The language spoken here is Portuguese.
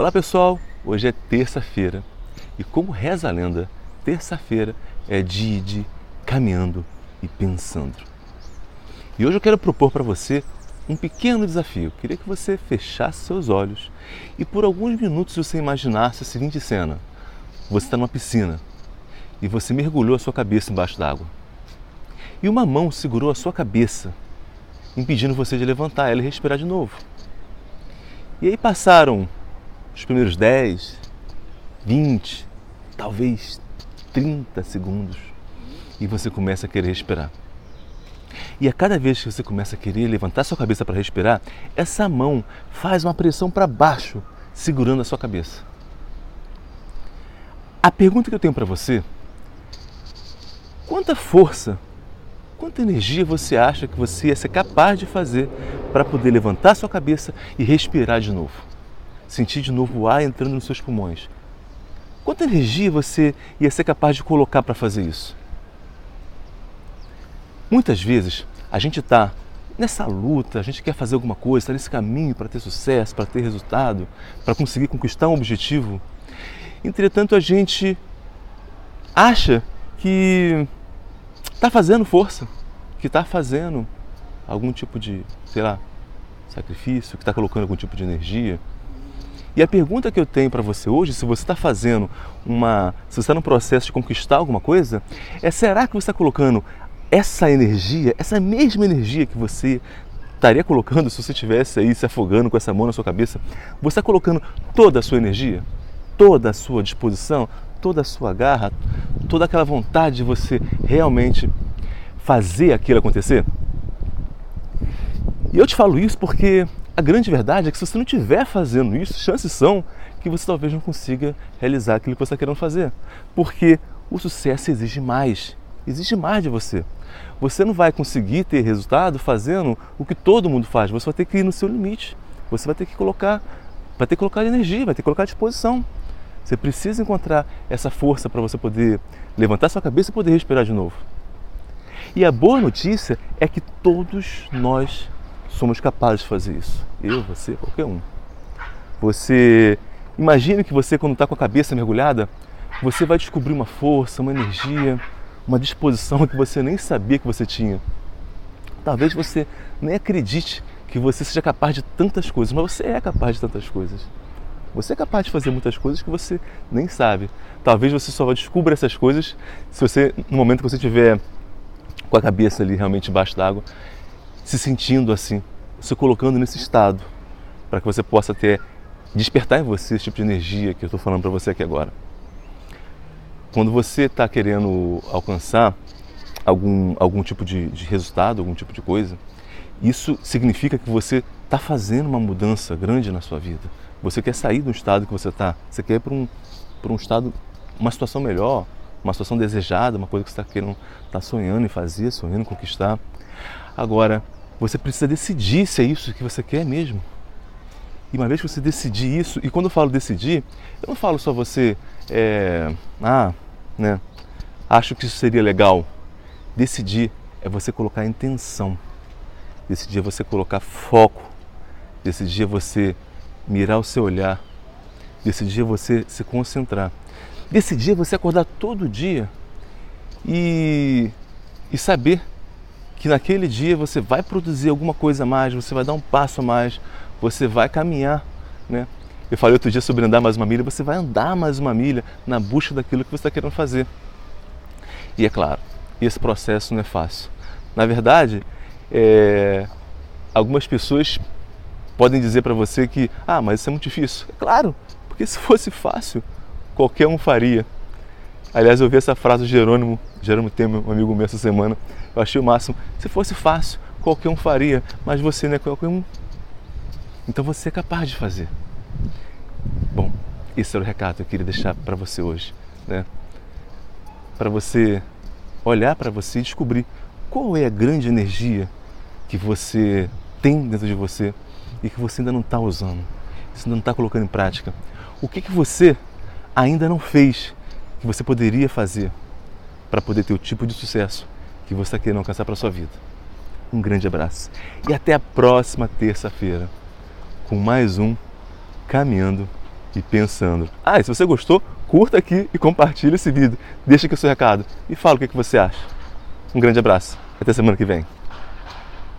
Olá pessoal, hoje é terça-feira e como reza a lenda, terça-feira é dia de caminhando e pensando. E hoje eu quero propor para você um pequeno desafio. Queria que você fechasse seus olhos e por alguns minutos você imaginasse a seguinte cena: você está numa piscina e você mergulhou a sua cabeça embaixo d'água. E uma mão segurou a sua cabeça, impedindo você de levantar ela e respirar de novo. E aí passaram os primeiros 10, 20, talvez 30 segundos e você começa a querer respirar. E a cada vez que você começa a querer levantar sua cabeça para respirar, essa mão faz uma pressão para baixo, segurando a sua cabeça. A pergunta que eu tenho para você: quanta força, quanta energia você acha que você ia ser capaz de fazer para poder levantar sua cabeça e respirar de novo? Sentir de novo o ar entrando nos seus pulmões. Quanta energia você ia ser capaz de colocar para fazer isso? Muitas vezes a gente está nessa luta, a gente quer fazer alguma coisa, está nesse caminho para ter sucesso, para ter resultado, para conseguir conquistar um objetivo. Entretanto, a gente acha que está fazendo força, que está fazendo algum tipo de, sei lá, sacrifício, que está colocando algum tipo de energia. E a pergunta que eu tenho para você hoje, se você está fazendo uma. se você está no processo de conquistar alguma coisa, é será que você está colocando essa energia, essa mesma energia que você estaria colocando se você estivesse aí se afogando com essa mão na sua cabeça, você está colocando toda a sua energia, toda a sua disposição, toda a sua garra, toda aquela vontade de você realmente fazer aquilo acontecer? E eu te falo isso porque a grande verdade é que se você não estiver fazendo isso, chances são que você talvez não consiga realizar aquilo que você está querendo fazer. Porque o sucesso exige mais, exige mais de você. Você não vai conseguir ter resultado fazendo o que todo mundo faz, você vai ter que ir no seu limite. Você vai ter que colocar, vai ter que colocar energia, vai ter que colocar disposição. Você precisa encontrar essa força para você poder levantar sua cabeça e poder respirar de novo. E a boa notícia é que todos nós somos capazes de fazer isso. Eu, você, qualquer um. Você imagine que você, quando está com a cabeça mergulhada, você vai descobrir uma força, uma energia, uma disposição que você nem sabia que você tinha. Talvez você nem acredite que você seja capaz de tantas coisas, mas você é capaz de tantas coisas. Você é capaz de fazer muitas coisas que você nem sabe. Talvez você só descubra essas coisas se você, no momento que você estiver com a cabeça ali realmente embaixo d'água, se sentindo assim, se colocando nesse estado, para que você possa ter despertar em você esse tipo de energia que eu estou falando para você aqui agora. Quando você está querendo alcançar algum, algum tipo de, de resultado, algum tipo de coisa, isso significa que você está fazendo uma mudança grande na sua vida. Você quer sair do estado que você está, você quer ir para um, um estado, uma situação melhor, uma situação desejada, uma coisa que você está querendo, está sonhando em fazer, sonhando em conquistar. Agora, você precisa decidir se é isso que você quer mesmo. E uma vez que você decidir isso, e quando eu falo decidir, eu não falo só você, é, ah, né, acho que isso seria legal. Decidir é você colocar intenção. Decidir é você colocar foco. Decidir é você mirar o seu olhar. Decidir é você se concentrar. Decidir é você acordar todo dia e, e saber que naquele dia você vai produzir alguma coisa a mais, você vai dar um passo a mais, você vai caminhar, né? Eu falei outro dia sobre andar mais uma milha, você vai andar mais uma milha na busca daquilo que você está querendo fazer. E é claro, esse processo não é fácil. Na verdade, é, algumas pessoas podem dizer para você que, ah, mas isso é muito difícil. É claro, porque se fosse fácil, qualquer um faria. Aliás, eu vi essa frase do Jerônimo, Jerônimo tem um amigo meu essa semana, eu achei o máximo. Se fosse fácil, qualquer um faria, mas você não é qualquer um. Então você é capaz de fazer. Bom, esse era o recado que eu queria deixar para você hoje, né? Para você olhar para você e descobrir qual é a grande energia que você tem dentro de você e que você ainda não está usando, você ainda não está colocando em prática. O que, que você ainda não fez que você poderia fazer para poder ter o tipo de sucesso que você está querendo alcançar para sua vida. Um grande abraço e até a próxima terça-feira com mais um Caminhando e pensando. Ah, e se você gostou, curta aqui e compartilhe esse vídeo. Deixa aqui o seu recado e fala o que você acha. Um grande abraço. Até semana que vem.